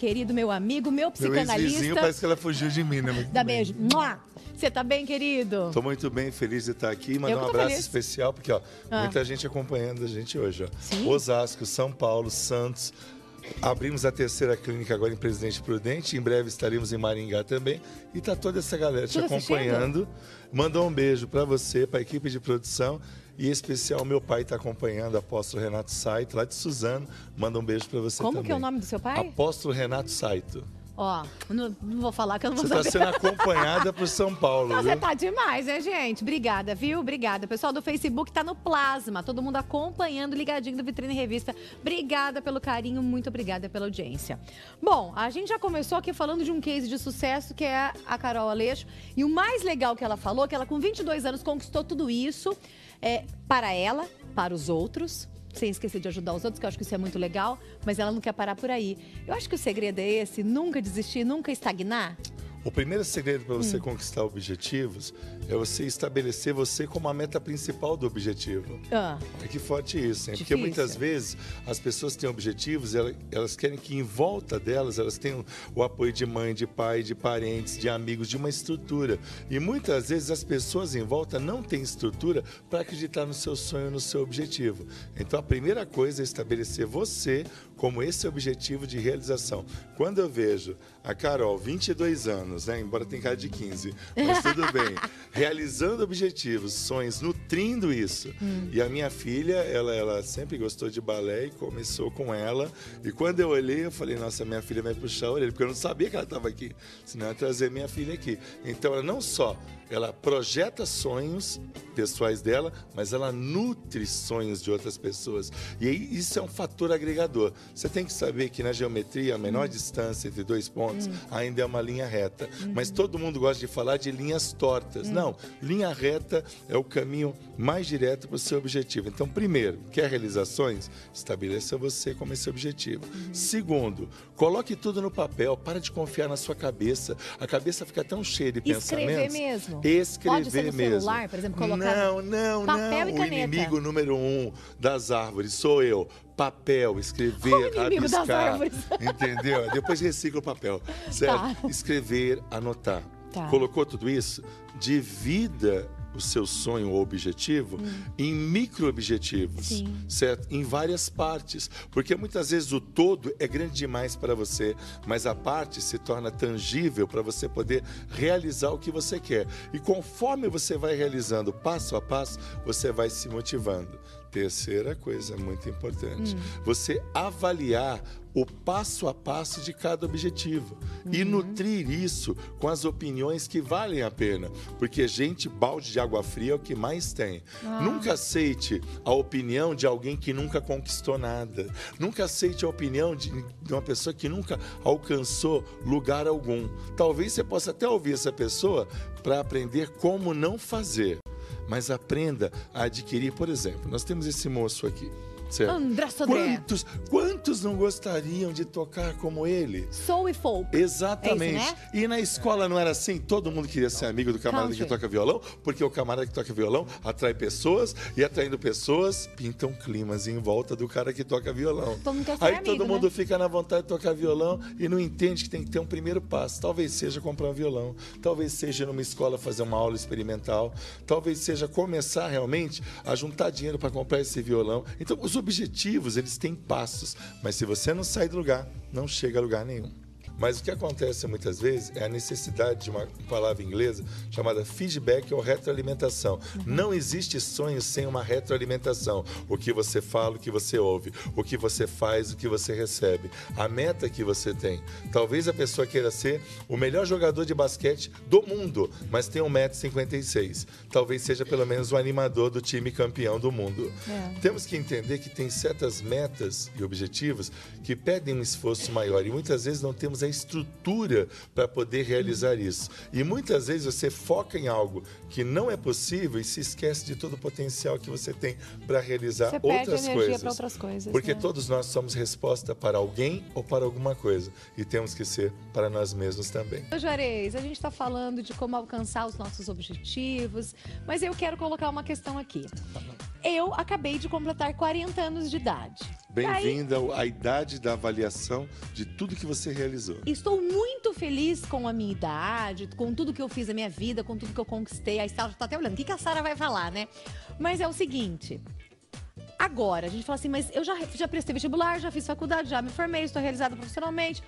querido, meu amigo, meu psicanalista. Meu parece que ela fugiu de mim, né? Muito Dá bem. beijo. Mua! Você tá bem, querido? Tô muito bem, feliz de estar aqui. Mandar um abraço feliz. especial, porque ó, Ah. muita gente acompanhando a gente hoje. Ó. Sim? Osasco, São Paulo, Santos. Abrimos a terceira clínica agora em Presidente Prudente. Em breve estaremos em Maringá também. E tá toda essa galera te Tudo acompanhando. Mandou um beijo para você, para a equipe de produção. E em especial, meu pai está acompanhando, apóstolo Renato Saito, lá de Suzano. Manda um beijo para você Como também. que é o nome do seu pai? Apóstolo Renato Saito. Ó, não, não vou falar que eu não vou Você está sendo acompanhada por São Paulo, Não, viu? Você tá demais, né, gente? Obrigada, viu? Obrigada. Pessoal do Facebook tá no plasma. Todo mundo acompanhando, ligadinho do Vitrine Revista. Obrigada pelo carinho, muito obrigada pela audiência. Bom, a gente já começou aqui falando de um case de sucesso que é a Carol Aleixo. E o mais legal que ela falou, que ela com 22 anos conquistou tudo isso é, para ela, para os outros. Sem esquecer de ajudar os outros, que eu acho que isso é muito legal, mas ela não quer parar por aí. Eu acho que o segredo é esse: nunca desistir, nunca estagnar. O primeiro segredo para Hum. você conquistar objetivos é você estabelecer você como a meta principal do objetivo. Ah. Olha que forte isso, hein? Porque muitas vezes as pessoas têm objetivos e ela- elas querem que em volta delas elas tenham o apoio de mãe, de pai, de parentes, de amigos, de uma estrutura. E muitas vezes as pessoas em volta não têm estrutura para acreditar no seu sonho, no seu objetivo. Então a primeira coisa é estabelecer você como esse objetivo de realização. Quando eu vejo a Carol, 22 anos, né? embora tenha cara de 15, mas tudo bem, realizando objetivos, sonhos, nutrindo isso. E a minha filha, ela, ela sempre gostou de balé e começou com ela. E quando eu olhei, eu falei, nossa, minha filha vai puxar a orelha, porque eu não sabia que ela estava aqui, senão eu ia trazer minha filha aqui. Então, ela não só ela projeta sonhos pessoais dela, mas ela nutre sonhos de outras pessoas. E isso é um fator agregador. Você tem que saber que na geometria a menor distância entre dois pontos ainda é uma linha reta. Mas todo mundo gosta de falar de linhas tortas. Não, linha reta é o caminho mais direto para o seu objetivo. Então, primeiro, quer realizações? Estabeleça você como esse objetivo. Segundo, coloque tudo no papel. Para de confiar na sua cabeça. A cabeça fica tão cheia de Escrever pensamentos. mesmo? Escrever Pode ser no mesmo. celular, por exemplo, colocar Não, não, papel não. e O caneta. inimigo número um das árvores sou eu. Papel, escrever, O rabiscar. Entendeu? Depois recicla o papel. Certo? Tá. Escrever, anotar. Tá. Colocou tudo isso? Divida o seu sonho ou objetivo em micro-objetivos, Hum. Sim. certo? Em várias partes. Porque muitas vezes o todo é grande demais para você, mas a parte se torna tangível para você poder realizar o que você quer. E conforme você vai realizando passo a passo, você vai se motivando. Terceira coisa muito importante: você avaliar o passo a passo de cada objetivo e nutrir isso com as opiniões que valem a pena, porque gente balde de água fria é o que mais tem. Nunca aceite a opinião de alguém que nunca conquistou nada. Nunca aceite a opinião de, de uma pessoa que nunca alcançou lugar algum. Talvez você possa até ouvir essa pessoa para aprender como não fazer mas aprenda a adquirir, por exemplo, nós temos esse moço aqui. Certo? André Sodré. Quantos, quantos não gostariam de tocar como ele? Soul e folk. Exatamente. É isso, né? E na escola não era assim? Todo mundo queria ser amigo do camarada Country. que toca violão, porque o camarada que toca violão atrai pessoas e atraindo pessoas pintam climas em volta do cara que toca violão. Todo mundo quer ser Aí amigo, todo mundo né? fica na vontade de tocar violão e não entende que tem que ter um primeiro passo. Talvez seja comprar um violão, talvez seja numa escola fazer uma aula experimental, talvez seja começar realmente a juntar dinheiro para comprar esse violão. Então, os objetivos, eles têm passos, mas se você não sair do lugar, não chega a lugar nenhum. Mas o que acontece muitas vezes é a necessidade de uma palavra inglesa chamada feedback ou retroalimentação. Não existe sonho sem uma retroalimentação. O que você fala, o que você ouve, o que você faz, o que você recebe, a meta que você tem. Talvez a pessoa queira ser o melhor jogador de basquete do mundo, mas tem 1,56m. Talvez seja pelo menos o animador do time campeão do mundo. É. Temos que entender que tem certas metas e objetivos que pedem um esforço maior e muitas vezes não temos a estrutura para poder realizar isso. E muitas vezes você foca em algo que não é possível e se esquece de todo o potencial que você tem para realizar Você outras coisas. outras coisas. Porque né? todos nós somos resposta para alguém ou para alguma coisa e temos que ser para nós mesmos também. Ô, Juarez, a gente está falando de como alcançar os nossos objetivos, mas eu quero colocar uma questão aqui. Eu acabei de completar 40 anos de idade. Bem-vinda à idade da avaliação de tudo que você realizou. Estou muito feliz com a minha idade, com tudo que eu fiz na minha vida, com tudo que eu conquistei. A Sara já tá até olhando. O que, que a Sara vai falar, né? Mas é o seguinte. Agora, a gente fala assim, mas eu já, já prestei vestibular, já fiz faculdade, já me formei, estou realizada profissionalmente.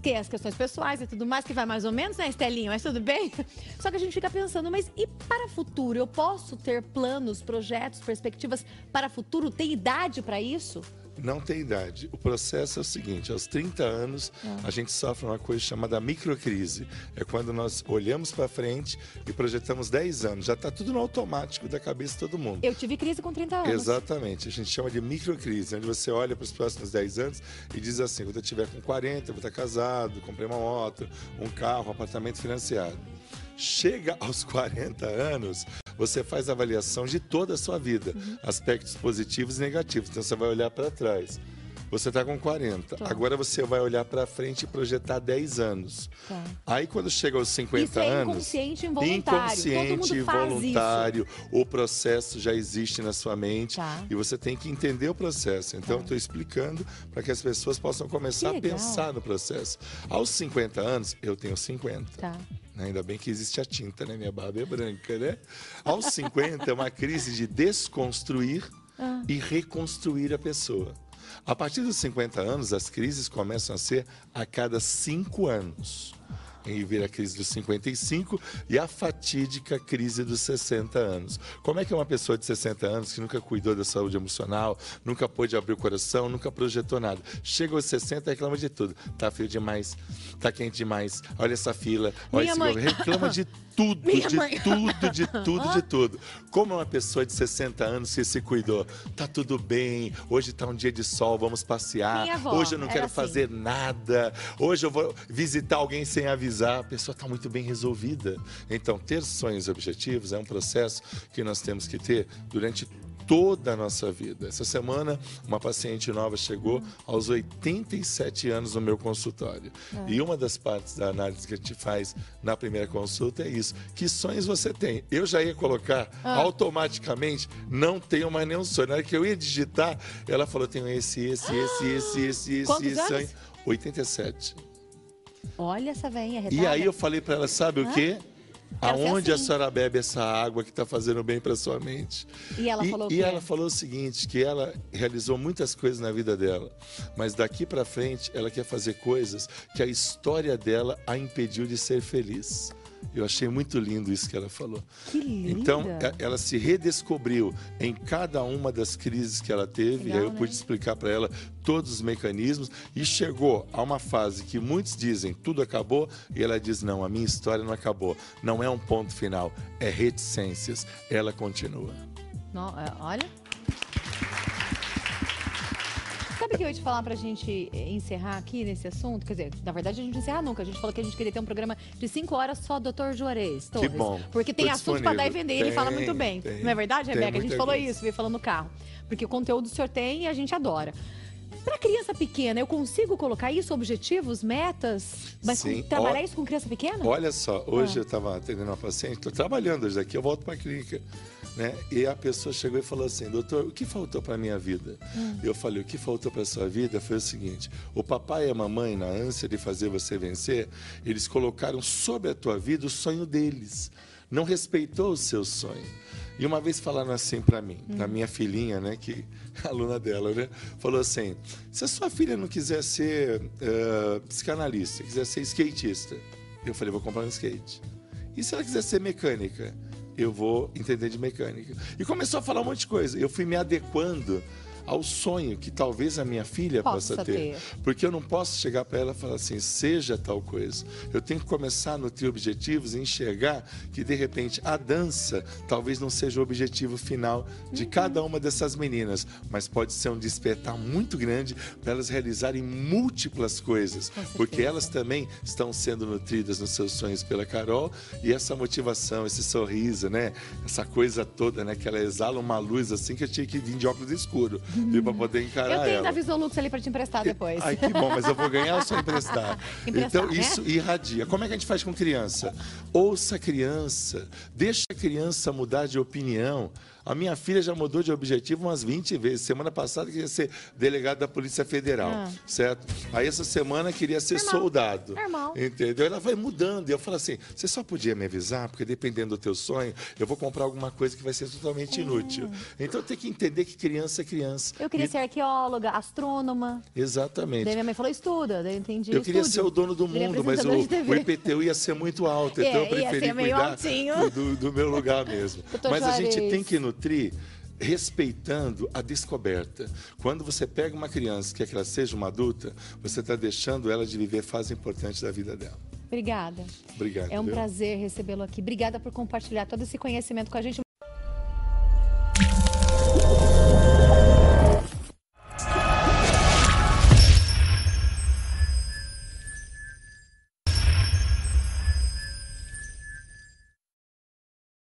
Tem as questões pessoais e tudo mais, que vai mais ou menos, né, Estelinho? Mas tudo bem? Só que a gente fica pensando, mas e para o futuro? Eu posso ter planos, projetos, perspectivas para o futuro? Tem idade para isso? Não tem idade. O processo é o seguinte: aos 30 anos, é. a gente sofre uma coisa chamada microcrise. É quando nós olhamos para frente e projetamos 10 anos. Já está tudo no automático da cabeça de todo mundo. Eu tive crise com 30 anos. Exatamente. A gente chama de microcrise, onde você olha para os próximos 10 anos e diz assim: quando eu tiver com 40, eu vou estar casado, comprei uma moto, um carro, um apartamento financiado. Chega aos 40 anos, você faz avaliação de toda a sua vida, uhum. aspectos positivos e negativos. Então você vai olhar para trás. Você está com 40. Tá. Agora você vai olhar para frente e projetar 10 anos. Tá. Aí quando chega aos 50 isso é anos. Inconsciente e involuntário. Inconsciente e involuntário. O processo já existe na sua mente tá. e você tem que entender o processo. Então, estou tá. explicando para que as pessoas possam começar a pensar no processo. Aos 50 anos, eu tenho 50. Tá. Ainda bem que existe a tinta, né? Minha barba é branca, né? Aos 50 é uma crise de desconstruir ah. e reconstruir a pessoa. A partir dos 50 anos, as crises começam a ser a cada cinco anos em vir a crise dos 55 e a fatídica crise dos 60 anos. Como é que uma pessoa de 60 anos que nunca cuidou da saúde emocional, nunca pôde abrir o coração, nunca projetou nada, chega aos 60 e reclama de tudo. Tá frio demais, tá quente demais, olha essa fila, olha Minha esse mãe... reclama de tudo, Minha de mãe... tudo, de tudo, de tudo. Como uma pessoa de 60 anos que se cuidou, tá tudo bem, hoje tá um dia de sol, vamos passear, hoje eu não quero assim. fazer nada, hoje eu vou visitar alguém sem avisar, a pessoa está muito bem resolvida. Então, ter sonhos e objetivos é um processo que nós temos que ter durante toda a nossa vida. Essa semana, uma paciente nova chegou aos 87 anos no meu consultório. É. E uma das partes da análise que a gente faz na primeira consulta é isso. Que sonhos você tem? Eu já ia colocar ah. automaticamente, não tenho mais nenhum sonho. Na hora que eu ia digitar, ela falou: tenho esse, esse, esse, esse, esse, esse, Quantos esse sonho. 87. Olha essa veinha E aí eu falei para ela, sabe Hã? o quê? Aonde assim. a senhora bebe essa água que está fazendo bem para sua mente? E ela e, falou E ela falou o seguinte, que ela realizou muitas coisas na vida dela, mas daqui para frente ela quer fazer coisas que a história dela a impediu de ser feliz. Eu achei muito lindo isso que ela falou. Que linda. Então, é, ela se redescobriu em cada uma das crises que ela teve, Legal, e aí eu né? pude explicar para ela todos os mecanismos, e chegou a uma fase que muitos dizem tudo acabou, e ela diz: não, a minha história não acabou. Não é um ponto final, é reticências. Ela continua. Não, é, olha. Que eu ia te falar pra gente eh, encerrar aqui nesse assunto? Quer dizer, na verdade a gente não encerra nunca. A gente falou que a gente queria ter um programa de 5 horas só Dr. Juarez Torres. Que bom. Porque tem assunto pra dar e vender. Tem, ele fala muito bem. Tem, não é verdade, Rebeca? A gente falou coisa. isso, veio falando no carro. Porque o conteúdo o senhor tem e a gente adora. Para criança pequena, eu consigo colocar isso, objetivos, metas? Mas Sim. Com, trabalhar isso com criança pequena? Olha só, hoje ah. eu estava atendendo uma paciente, estou trabalhando hoje daqui, eu volto para a clínica. Né? E a pessoa chegou e falou assim, doutor, o que faltou para minha vida? Hum. Eu falei, o que faltou para sua vida foi o seguinte: o papai e a mamãe, na ânsia de fazer você vencer, eles colocaram sobre a tua vida o sonho deles. Não respeitou o seu sonho. E uma vez falaram assim para mim, hum. minha filhinha, né, que aluna dela, né, falou assim: se a sua filha não quiser ser uh, psicanalista, quiser ser skatista, eu falei, vou comprar um skate. E se ela quiser ser mecânica? Eu vou entender de mecânica. E começou a falar um monte de coisa. Eu fui me adequando ao sonho que talvez a minha filha possa, possa ter. ter. Porque eu não posso chegar para ela e falar assim, seja tal coisa. Eu tenho que começar a nutrir objetivos e enxergar que, de repente, a dança talvez não seja o objetivo final de uhum. cada uma dessas meninas, mas pode ser um despertar muito grande para elas realizarem múltiplas coisas. Porque elas também estão sendo nutridas nos seus sonhos pela Carol e essa motivação, esse sorriso, né? Essa coisa toda, né? Que ela exala uma luz assim que eu tinha que vir de óculos escuro viu, para poder encarar ela. Eu tenho ela. da Visolux ali para te emprestar depois. Ai, que bom, mas eu vou ganhar ou só emprestar? emprestar então, né? isso irradia. Como é que a gente faz com criança? Ouça a criança, deixa a criança mudar de opinião. A minha filha já mudou de objetivo umas 20 vezes. Semana passada queria ser delegado da Polícia Federal, Ah. certo? Aí essa semana queria ser Normal. soldado. Normal. Entendeu? Ela vai mudando. E eu falo assim: você só podia me avisar, porque dependendo do teu sonho, eu vou comprar alguma coisa que vai ser totalmente inútil. Então tem que entender que criança é criança. Eu queria E- ser arqueóloga, astrônoma. Exatamente. Daí minha mãe falou, estuda. Daí eu entendi. Eu queria estude. ser o dono do mundo, mas o, o IPTU ia ser muito alto, É, então eu ia preferi ser meio cuidar do, do meu lugar mesmo. Mas a gente Juarez. tem que nutrir respeitando a descoberta. Quando você pega uma criança que quer que ela seja uma adulta, você está deixando ela de viver fase importante da vida dela. Obrigada. Obrigado. É um viu? prazer recebê-lo aqui. Obrigada por compartilhar todo esse conhecimento com a gente.